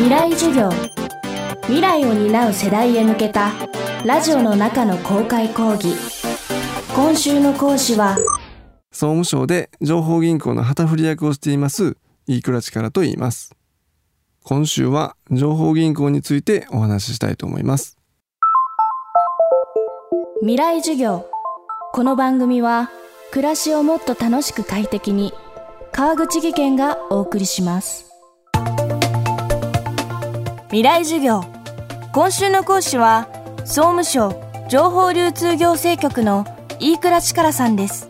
未来授業。未来を担う世代へ向けたラジオの中の公開講義。今週の講師は総務省で情報銀行の旗振り役をしています飯倉力と言います。今週は情報銀行についてお話ししたいと思います。未来授業。この番組は暮らしをもっと楽しく快適に川口義賢がお送りします未来授業。今週の講師は総務省情報流通行政局の飯倉力さんです。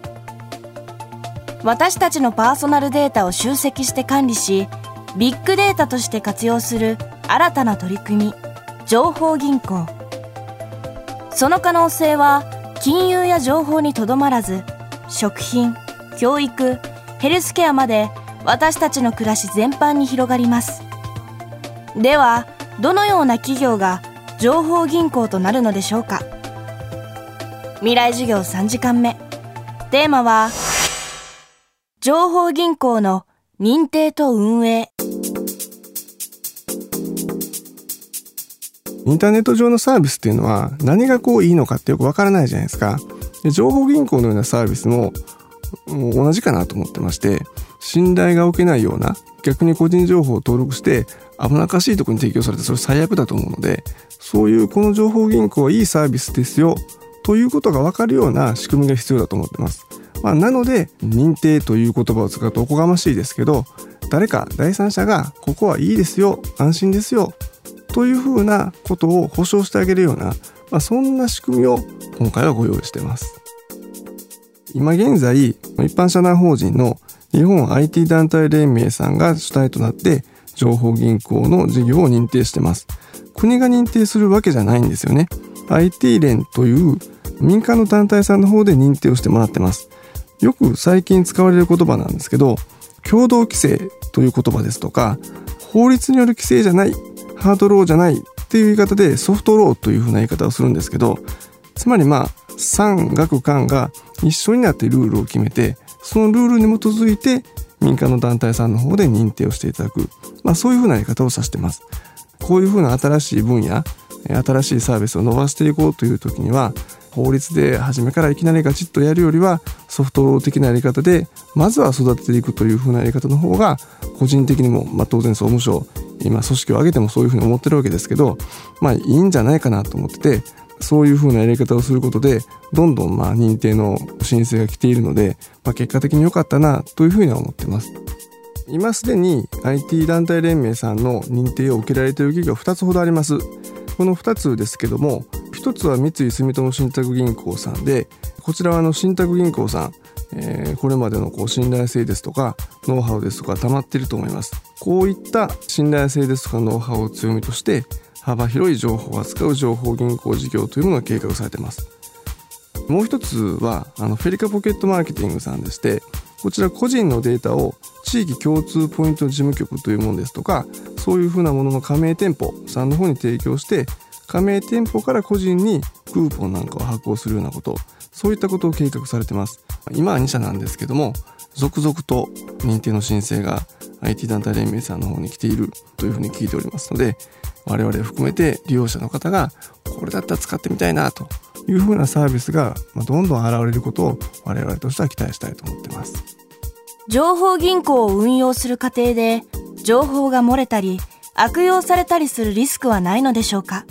私たちのパーソナルデータを集積して管理しビッグデータとして活用する新たな取り組み情報銀行。その可能性は金融や情報にとどまらず食品教育ヘルスケアまで私たちの暮らし全般に広がります。ではどのような企業が情報銀行となるのでしょうか？未来授業3時間目。テーマは情報銀行の認定と運営。インターネット上のサービスっていうのは何がこういいのかってよくわからないじゃないですか。情報銀行のようなサービスも同じかなと思ってまして信頼が置けないような逆に個人情報を登録して危なっかしいところに提供されてそれ最悪だと思うのでそういうこの情報銀行はいいサービスですよということが分かるような仕組みが必要だと思ってます。まあ、なので認定という言葉を使うとおこがましいですけど誰か第三者がここはいいですよ安心ですよというふうなことを保証してあげるような、まあ、そんな仕組みを今回はご用意しています。今現在一般社団法人の日本 IT 団体連盟さんが主体となって情報銀行の事業を認定してます。国が認定するわけじゃないんですよね。IT 連という民間の団体さんの方で認定をしてもらってます。よく最近使われる言葉なんですけど、共同規制という言葉ですとか、法律による規制じゃない、ハードローじゃないっていう言い方でソフトローというふうな言い方をするんですけど、つまりまあ、産学官が一緒になってルールを決めて、そのルールに基づいて民間の団体さんの方で認定をしていただく、まあ、そういうふうなやり方を指してます。こういうふうな新しい分野、新しいサービスを伸ばしていこうという時には、法律で初めからいきなりガチッとやるよりはソフトロー的なやり方でまずは育てていくというふうなやり方の方が個人的にも、まあ、当然総務省今組織を挙げてもそういうふうに思ってるわけですけどまあいいんじゃないかなと思っててそういうふうなやり方をすることでどんどんまあ認定の申請が来ているので、まあ、結果的に良かったなというふうには思ってます。今すでに IT 団体連盟さんの認定を受けられている企業2つほどあります。この2つですけども1つは三井住友信託銀行さんでこちらはあの信託銀行さん、えー、これまでのこう信頼性ですとかノウハウですとか溜まっていると思いますこういった信頼性ですとかノウハウを強みとして幅広い情報を扱う情報銀行事業というものが計画されています。もう一つはあのフェリカポケットマーケティングさんでしてこちら個人のデータを地域共通ポイント事務局というものですとかそういうふうなものの加盟店舗さんの方に提供して加盟店舗から個人にクーポンなんかを発行するようなことそういったことを計画されてます。今は2社なんですけども続々と認定の申請が IT 団体連盟さんの方に来ているというふうに聞いておりますので我々含めて利用者の方がこれだったら使ってみたいなというふうなサービスがどんどん現れることを我々としては期待したいと思ってます情報銀行を運用する過程で情報が漏れたり悪用されたりするリスクはないのでしょうか？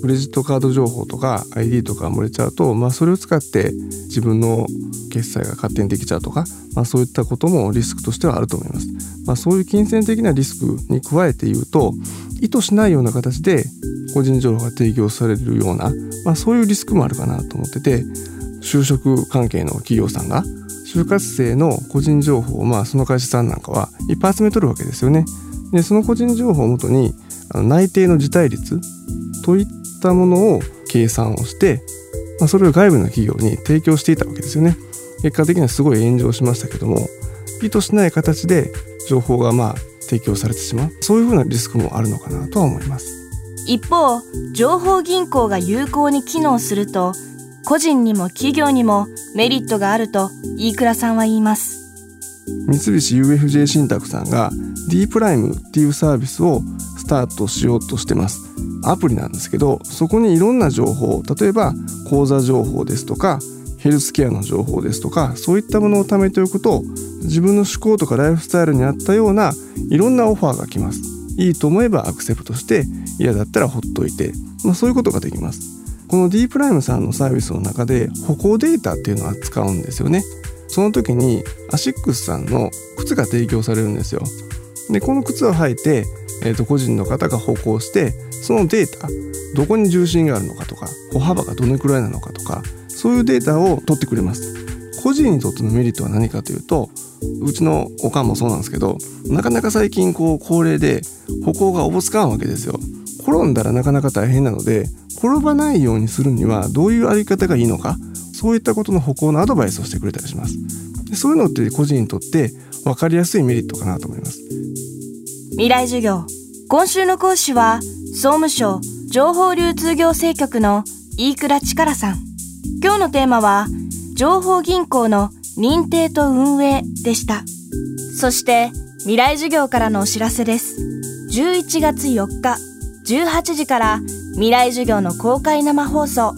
クレジットカード情報とか ID とか漏れちゃうと、まあ、それを使って自分の決済が勝手にできちゃうとか、まあ、そういったこともリスクとしてはあると思います。まあ、そういう金銭的なリスクに加えて言うと意図しないような形で個人情報が提供されるような、まあ、そういうリスクもあるかなと思ってて就職関係の企業さんが就活生の個人情報を、まあ、その会社さんなんかはいっぱい集めとるわけですよね。でその個人情報をもとに内定の辞退率といったものを計算をして、まあ、それを外部の企業に提供していたわけですよね。結果的にはすごい炎上しましたけども意図しない形で情報がまあ提供されてしまう。そういうふうなリスクもあるのかなとは思います。一方情報銀行が有効に機能すると個人にも企業にもメリットがあると飯倉さんは言います。三菱 UFJ 信託さんが D プライムっていうサービスをスタートしようとしてます。アプリなんですけどそこにいろんな情報例えば口座情報ですとかヘルスケアの情報ですとかそういったものを貯めておくと自分の思考とかライフスタイルに合ったようないろんなオファーが来ます。いいと思えばアクセプトして嫌だったらほっといて、まあ、そういうことができます。この D プライムさんのサービスの中で歩行データっていうのは使うんですよね。その時にアシックスさんの靴が提供されるんですよ。でこの靴を履いて、えー、と個人の方が歩行してそのデータどこに重心があるのかとか歩幅がどのくらいなのかとかそういうデータを取ってくれます。個人にとってのメリットは何かというとうちのおかんもそうなんですけどなかなか最近こう高齢で歩行がおぼつかんわけですよ。転んだらなかなか大変なので転ばないようにするにはどういう歩き方がいいのかそういったことの歩行のアドバイスをしてくれたりします。でそういうのって個人にとって分かりやすいメリットかなと思います。未来授業。今週の講師は総務省情報流通行政局の飯倉力さん。今日のテーマは情報銀行の認定と運営でした。そして未来授業からのお知らせです。11月4日18時から未来授業の公開生放送。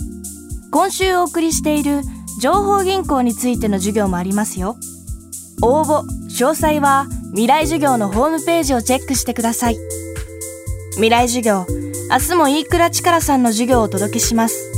今週お送りしている情報銀行についての授業もありますよ。応募詳細は未来授業のホームページをチェックしてください。未来授業明日も飯倉力さんの授業をお届けします。